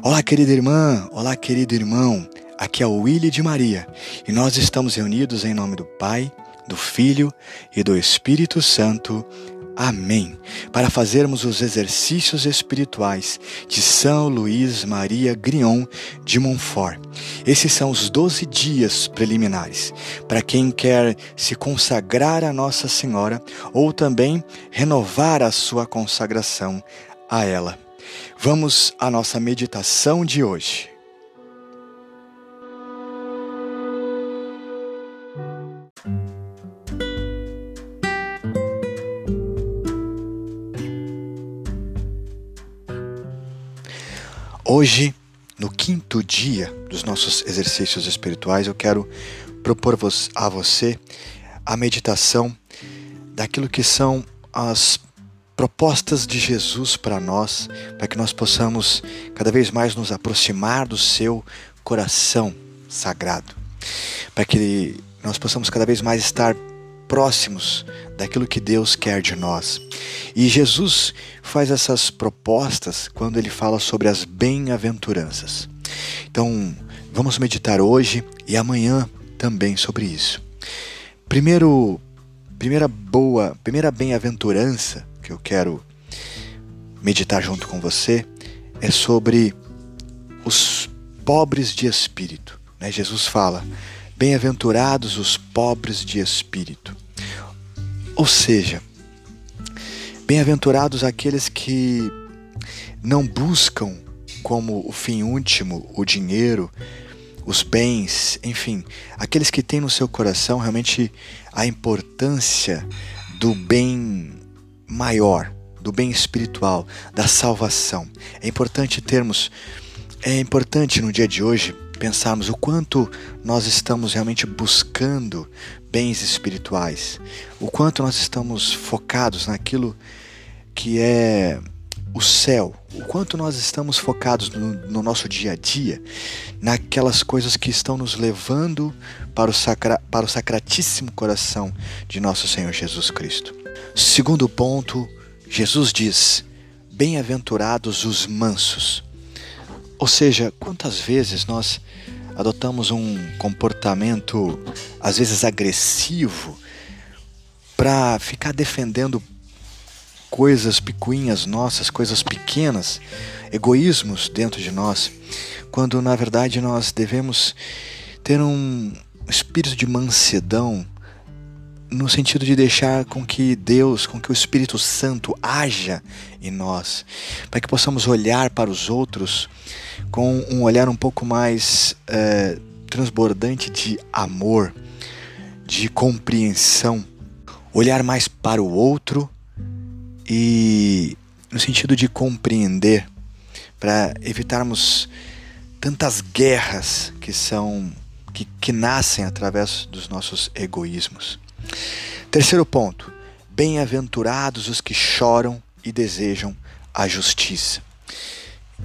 Olá, querida irmã, olá, querido irmão. Aqui é o Willy de Maria e nós estamos reunidos em nome do Pai, do Filho e do Espírito Santo. Amém. Para fazermos os exercícios espirituais de São Luís Maria Grion de Montfort. Esses são os doze dias preliminares para quem quer se consagrar a Nossa Senhora ou também renovar a sua consagração a ela. Vamos à nossa meditação de hoje. Hoje, no quinto dia dos nossos exercícios espirituais, eu quero propor a você a meditação daquilo que são as propostas de Jesus para nós, para que nós possamos cada vez mais nos aproximar do seu coração sagrado, para que nós possamos cada vez mais estar próximos daquilo que Deus quer de nós. E Jesus faz essas propostas quando ele fala sobre as bem-aventuranças. Então, vamos meditar hoje e amanhã também sobre isso. Primeiro, primeira boa, primeira bem-aventurança que eu quero meditar junto com você é sobre os pobres de espírito. Né? Jesus fala: Bem-aventurados os pobres de espírito. Ou seja, bem-aventurados aqueles que não buscam como o fim último o dinheiro, os bens, enfim, aqueles que têm no seu coração realmente a importância do bem maior, do bem espiritual, da salvação. É importante termos, é importante no dia de hoje pensarmos o quanto nós estamos realmente buscando bens espirituais, o quanto nós estamos focados naquilo que é o céu, o quanto nós estamos focados no, no, nosso dia a dia, naquelas coisas que estão nos levando para o, sacra, para o sacratíssimo coração de nosso Senhor Jesus Cristo. Segundo ponto, Jesus diz: Bem-aventurados os mansos. Ou seja, quantas vezes nós adotamos um comportamento, às vezes agressivo, para ficar defendendo coisas picuinhas nossas, coisas pequenas, egoísmos dentro de nós, quando na verdade nós devemos ter um espírito de mansidão no sentido de deixar com que Deus, com que o Espírito Santo haja em nós, para que possamos olhar para os outros com um olhar um pouco mais é, transbordante de amor, de compreensão, olhar mais para o outro e no sentido de compreender, para evitarmos tantas guerras que são que, que nascem através dos nossos egoísmos. Terceiro ponto: bem-aventurados os que choram e desejam a justiça.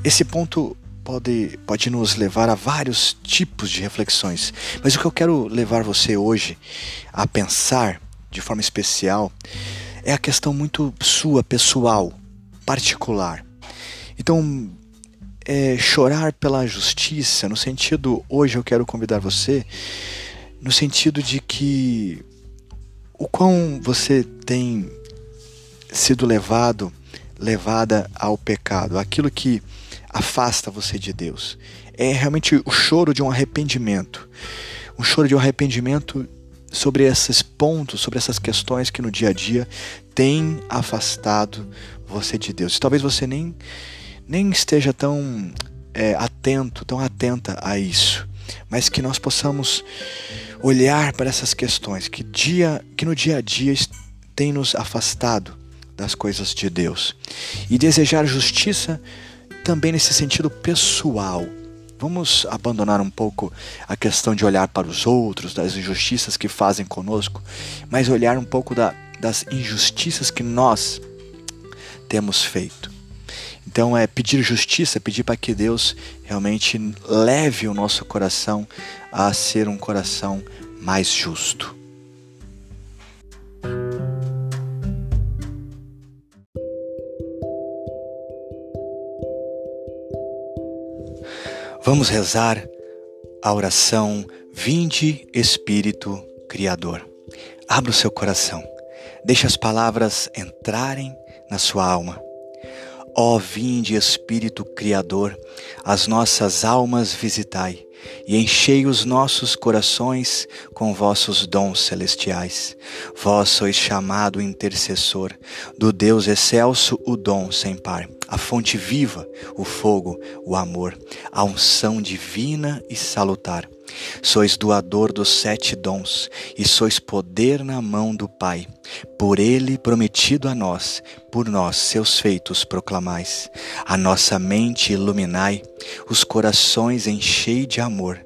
Esse ponto pode, pode nos levar a vários tipos de reflexões, mas o que eu quero levar você hoje a pensar de forma especial é a questão muito sua, pessoal, particular. Então, é, chorar pela justiça, no sentido, hoje eu quero convidar você, no sentido de que o quão você tem sido levado, levada ao pecado, aquilo que afasta você de Deus. É realmente o choro de um arrependimento. Um choro de um arrependimento sobre esses pontos, sobre essas questões que no dia a dia têm afastado você de Deus. Talvez você nem, nem esteja tão é, atento, tão atenta a isso, mas que nós possamos olhar para essas questões que, dia, que no dia a dia tem nos afastado das coisas de Deus e desejar justiça também nesse sentido pessoal Vamos abandonar um pouco a questão de olhar para os outros, das injustiças que fazem conosco, mas olhar um pouco da, das injustiças que nós temos feito. Então é pedir justiça, pedir para que Deus realmente leve o nosso coração a ser um coração mais justo. Vamos rezar a oração Vinde Espírito Criador. Abra o seu coração, deixe as palavras entrarem na sua alma. Ó vinde Espírito Criador, as nossas almas visitai e enchei os nossos corações com vossos dons celestiais. Vós sois chamado intercessor do Deus excelso, o dom sem par, a fonte viva, o fogo, o amor, a unção divina e salutar. Sois doador dos sete dons e sois poder na mão do Pai. Por ele prometido a nós, por nós seus feitos proclamais. A nossa mente iluminai, os corações enchei de amor.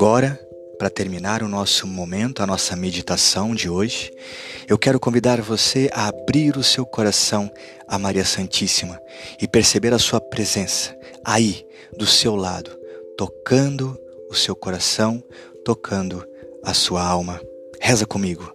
Agora, para terminar o nosso momento, a nossa meditação de hoje, eu quero convidar você a abrir o seu coração a Maria Santíssima e perceber a sua presença aí, do seu lado, tocando o seu coração, tocando a sua alma. Reza comigo.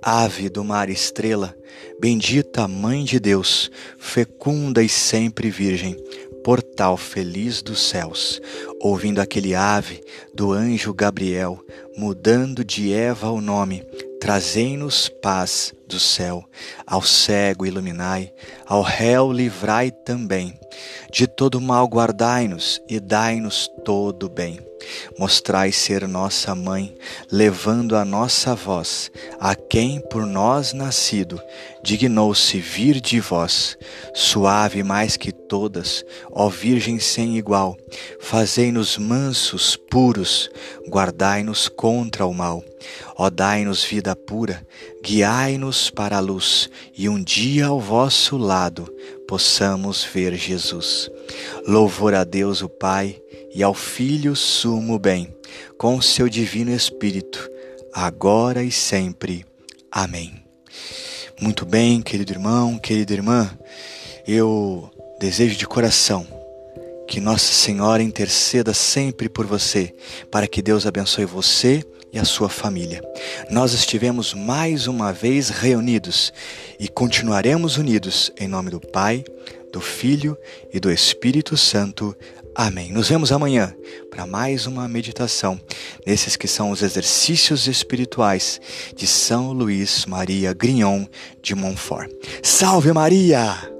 Ave do mar estrela, bendita Mãe de Deus, fecunda e sempre Virgem, portal feliz dos céus, ouvindo aquele ave do anjo Gabriel, mudando de Eva o nome, trazei-nos paz do céu, ao cego iluminai, ao réu livrai também, de todo mal guardai-nos e dai-nos todo bem. Mostrai ser nossa mãe, levando a nossa voz, a quem por nós nascido, dignou-se vir de vós, suave mais que todas, ó Virgem sem igual, fazei-nos mansos, puros, guardai-nos contra o mal. Ó dai-nos vida pura, guiai-nos para a luz, e um dia ao vosso lado possamos ver Jesus. Louvor a Deus o Pai e ao Filho sumo bem, com seu divino Espírito, agora e sempre. Amém. Muito bem, querido irmão, querida irmã, eu desejo de coração que Nossa Senhora interceda sempre por você, para que Deus abençoe você e a sua família. Nós estivemos mais uma vez reunidos e continuaremos unidos em nome do Pai, do Filho e do Espírito Santo. Amém. Nos vemos amanhã para mais uma meditação nesses que são os exercícios espirituais de São Luís Maria Grignon de Montfort. Salve Maria!